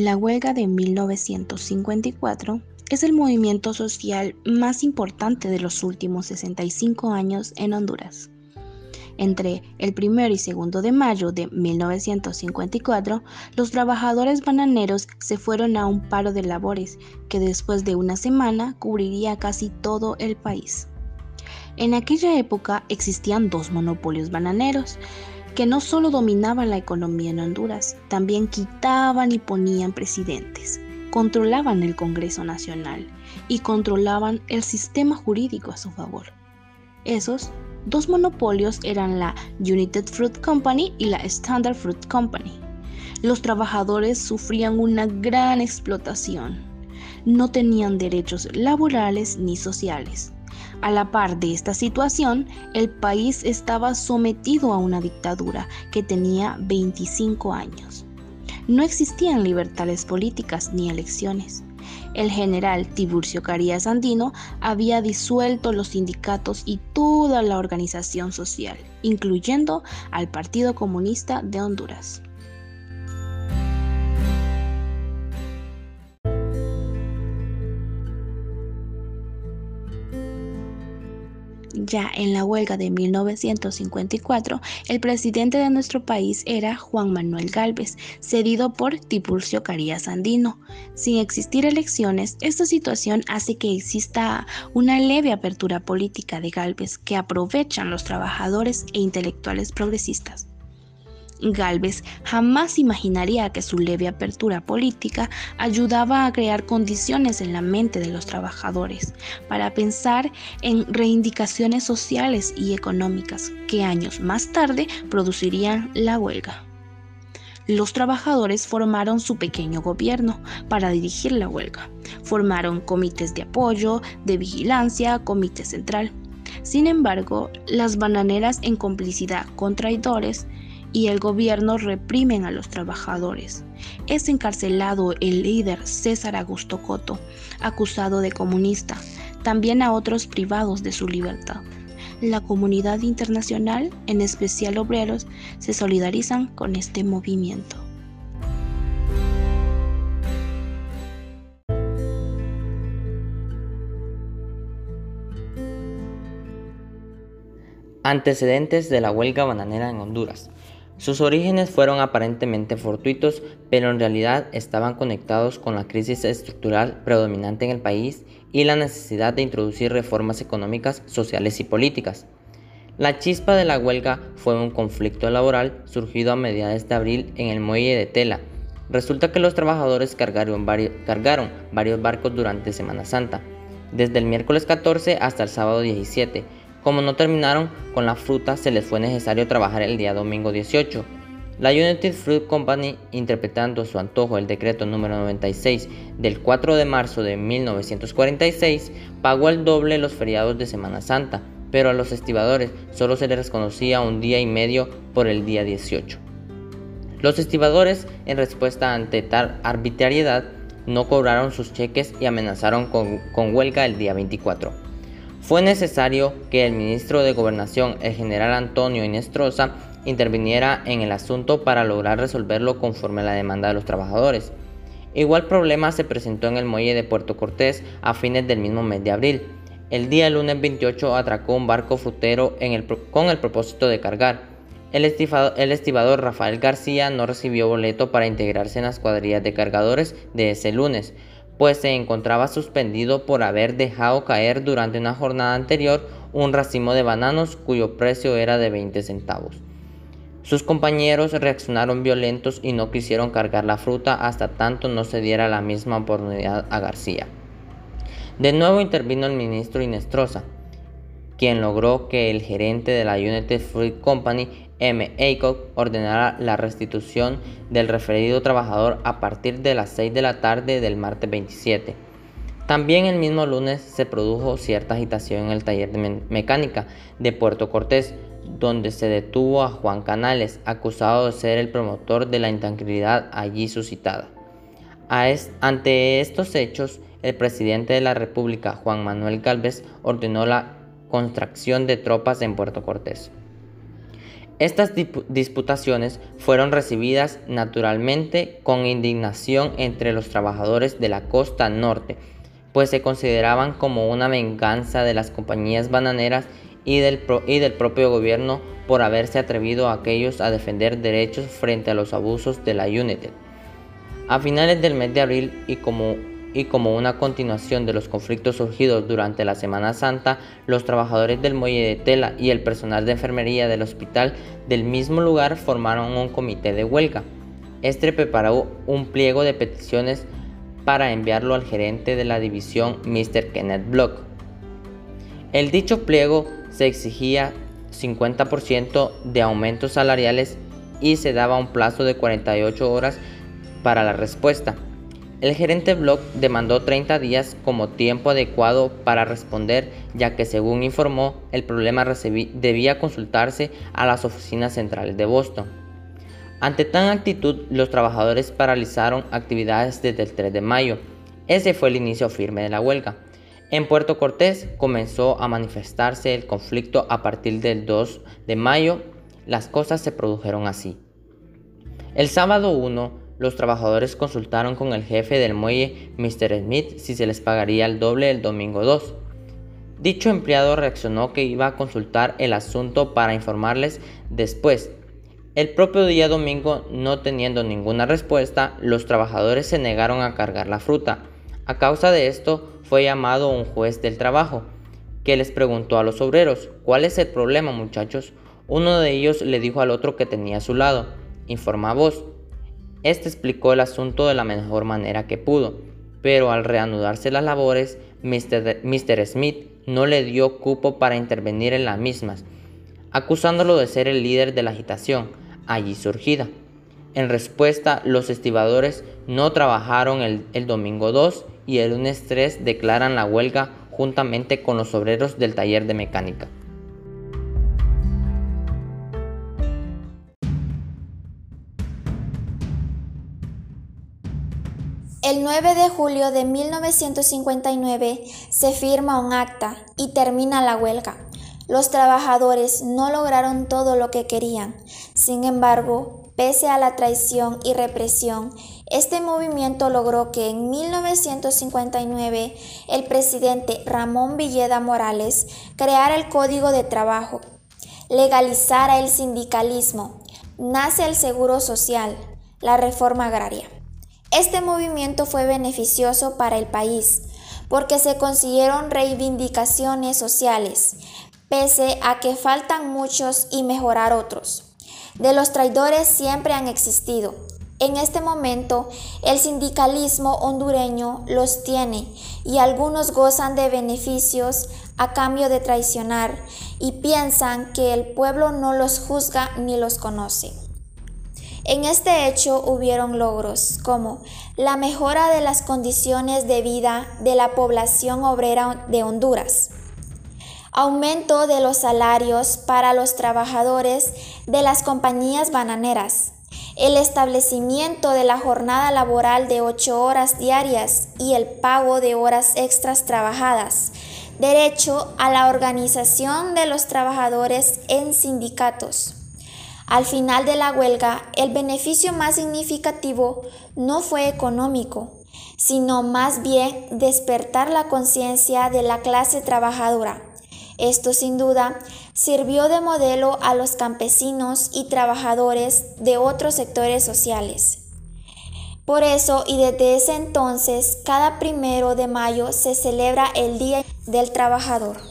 La huelga de 1954 es el movimiento social más importante de los últimos 65 años en Honduras. Entre el 1 y 2 de mayo de 1954, los trabajadores bananeros se fueron a un paro de labores que después de una semana cubriría casi todo el país. En aquella época existían dos monopolios bananeros, que no solo dominaban la economía en Honduras, también quitaban y ponían presidentes, controlaban el Congreso Nacional y controlaban el sistema jurídico a su favor. Esos dos monopolios eran la United Fruit Company y la Standard Fruit Company. Los trabajadores sufrían una gran explotación. No tenían derechos laborales ni sociales a la par de esta situación, el país estaba sometido a una dictadura que tenía 25 años. No existían libertades políticas ni elecciones. El general Tiburcio Carías Andino había disuelto los sindicatos y toda la organización social, incluyendo al Partido Comunista de Honduras. Ya en la huelga de 1954, el presidente de nuestro país era Juan Manuel Galvez, cedido por Tiburcio Carías Andino. Sin existir elecciones, esta situación hace que exista una leve apertura política de Galvez que aprovechan los trabajadores e intelectuales progresistas. Galvez jamás imaginaría que su leve apertura política ayudaba a crear condiciones en la mente de los trabajadores para pensar en reivindicaciones sociales y económicas que años más tarde producirían la huelga. Los trabajadores formaron su pequeño gobierno para dirigir la huelga. Formaron comités de apoyo, de vigilancia, comité central. Sin embargo, las bananeras en complicidad con traidores y el gobierno reprimen a los trabajadores. Es encarcelado el líder César Augusto Coto, acusado de comunista, también a otros privados de su libertad. La comunidad internacional, en especial obreros, se solidarizan con este movimiento. Antecedentes de la huelga bananera en Honduras. Sus orígenes fueron aparentemente fortuitos, pero en realidad estaban conectados con la crisis estructural predominante en el país y la necesidad de introducir reformas económicas, sociales y políticas. La chispa de la huelga fue un conflicto laboral surgido a mediados de abril en el muelle de Tela. Resulta que los trabajadores cargaron varios, cargaron varios barcos durante Semana Santa, desde el miércoles 14 hasta el sábado 17, como no terminaron con la fruta, se les fue necesario trabajar el día domingo 18. La United Fruit Company, interpretando su antojo el decreto número 96 del 4 de marzo de 1946, pagó el doble los feriados de Semana Santa, pero a los estibadores solo se les reconocía un día y medio por el día 18. Los estibadores, en respuesta ante tal arbitrariedad, no cobraron sus cheques y amenazaron con, con huelga el día 24. Fue necesario que el ministro de Gobernación, el general Antonio Inestrosa, interviniera en el asunto para lograr resolverlo conforme a la demanda de los trabajadores. Igual problema se presentó en el muelle de Puerto Cortés a fines del mismo mes de abril. El día lunes 28 atracó un barco frutero con el propósito de cargar. El el estibador Rafael García no recibió boleto para integrarse en las cuadrillas de cargadores de ese lunes, pues se encontraba suspendido por haber dejado caer durante una jornada anterior un racimo de bananos cuyo precio era de 20 centavos. Sus compañeros reaccionaron violentos y no quisieron cargar la fruta hasta tanto no se diera la misma oportunidad a García. De nuevo intervino el ministro Inestrosa, quien logró que el gerente de la United Fruit Company M. Aycock ordenara la restitución del referido trabajador a partir de las 6 de la tarde del martes 27. También el mismo lunes se produjo cierta agitación en el taller de mecánica de Puerto Cortés, donde se detuvo a Juan Canales, acusado de ser el promotor de la intranquilidad allí suscitada. ante estos hechos, el presidente de la República, Juan Manuel Galvez, ordenó la contracción de tropas en Puerto Cortés. Estas disputaciones fueron recibidas naturalmente con indignación entre los trabajadores de la costa norte, pues se consideraban como una venganza de las compañías bananeras y del, propio gobierno por haberse atrevido a aquellos a defender derechos frente a los abusos de la United. A finales del mes de abril y como y como una continuación de los conflictos surgidos durante la Semana Santa, los trabajadores del muelle de tela y el personal de enfermería del hospital del mismo lugar formaron un comité de huelga. Este preparó un pliego de peticiones para enviarlo al gerente de la división, Mr. Kenneth Block. El dicho pliego se exigía 50% de aumentos salariales y se daba un plazo de 48 horas para la respuesta. El gerente Block demandó 30 días como tiempo adecuado para responder, ya que según informó, el problema debía consultarse a las oficinas centrales de Boston. Ante tan actitud, los trabajadores paralizaron actividades desde el 3 de mayo. Ese fue el inicio firme de la huelga. En Puerto Cortés comenzó a manifestarse el conflicto a partir del 2 de mayo. Las cosas se produjeron así. El sábado 1 los trabajadores consultaron con el jefe del muelle, Mr. Smith, si se les pagaría el doble el domingo 2. Dicho empleado reaccionó que iba a consultar el asunto para informarles después. El propio día domingo, no teniendo ninguna respuesta, los trabajadores se negaron a cargar la fruta. A causa de esto, fue llamado un juez del trabajo, que les preguntó a los obreros, ¿cuál es el problema muchachos? Uno de ellos le dijo al otro que tenía a su lado, informa vos. Este explicó el asunto de la mejor manera que pudo, pero al reanudarse las labores, Mr. Smith no le dio cupo para intervenir en las mismas, acusándolo de ser el líder de la agitación allí surgida. En respuesta, los estibadores no trabajaron el, el domingo 2 y el lunes 3 declaran la huelga juntamente con los obreros del taller de mecánica. El 9 de julio de 1959 se firma un acta y termina la huelga. Los trabajadores no lograron todo lo que querían. Sin embargo, pese a la traición y represión, este movimiento logró que en 1959 el presidente Ramón Villeda Morales creara el Código de Trabajo, legalizara el sindicalismo, nace el Seguro Social, la reforma agraria. Este movimiento fue beneficioso para el país porque se consiguieron reivindicaciones sociales, pese a que faltan muchos y mejorar otros. De los traidores siempre han existido. En este momento, el sindicalismo hondureño los tiene y algunos gozan de beneficios a cambio de traicionar y piensan que el pueblo no los juzga ni los conoce. En este hecho hubieron logros como la mejora de las condiciones de vida de la población obrera de Honduras, aumento de los salarios para los trabajadores de las compañías bananeras, el establecimiento de la jornada laboral de ocho horas diarias y el pago de horas extras trabajadas, derecho a la organización de los trabajadores en sindicatos al final de la huelga, el beneficio más significativo no fue económico, sino más bien despertar la conciencia de la clase trabajadora. Esto sin duda sirvió de modelo a los campesinos y trabajadores de otros sectores sociales. Por eso y desde ese entonces, cada primero de mayo se celebra el Día del Trabajador.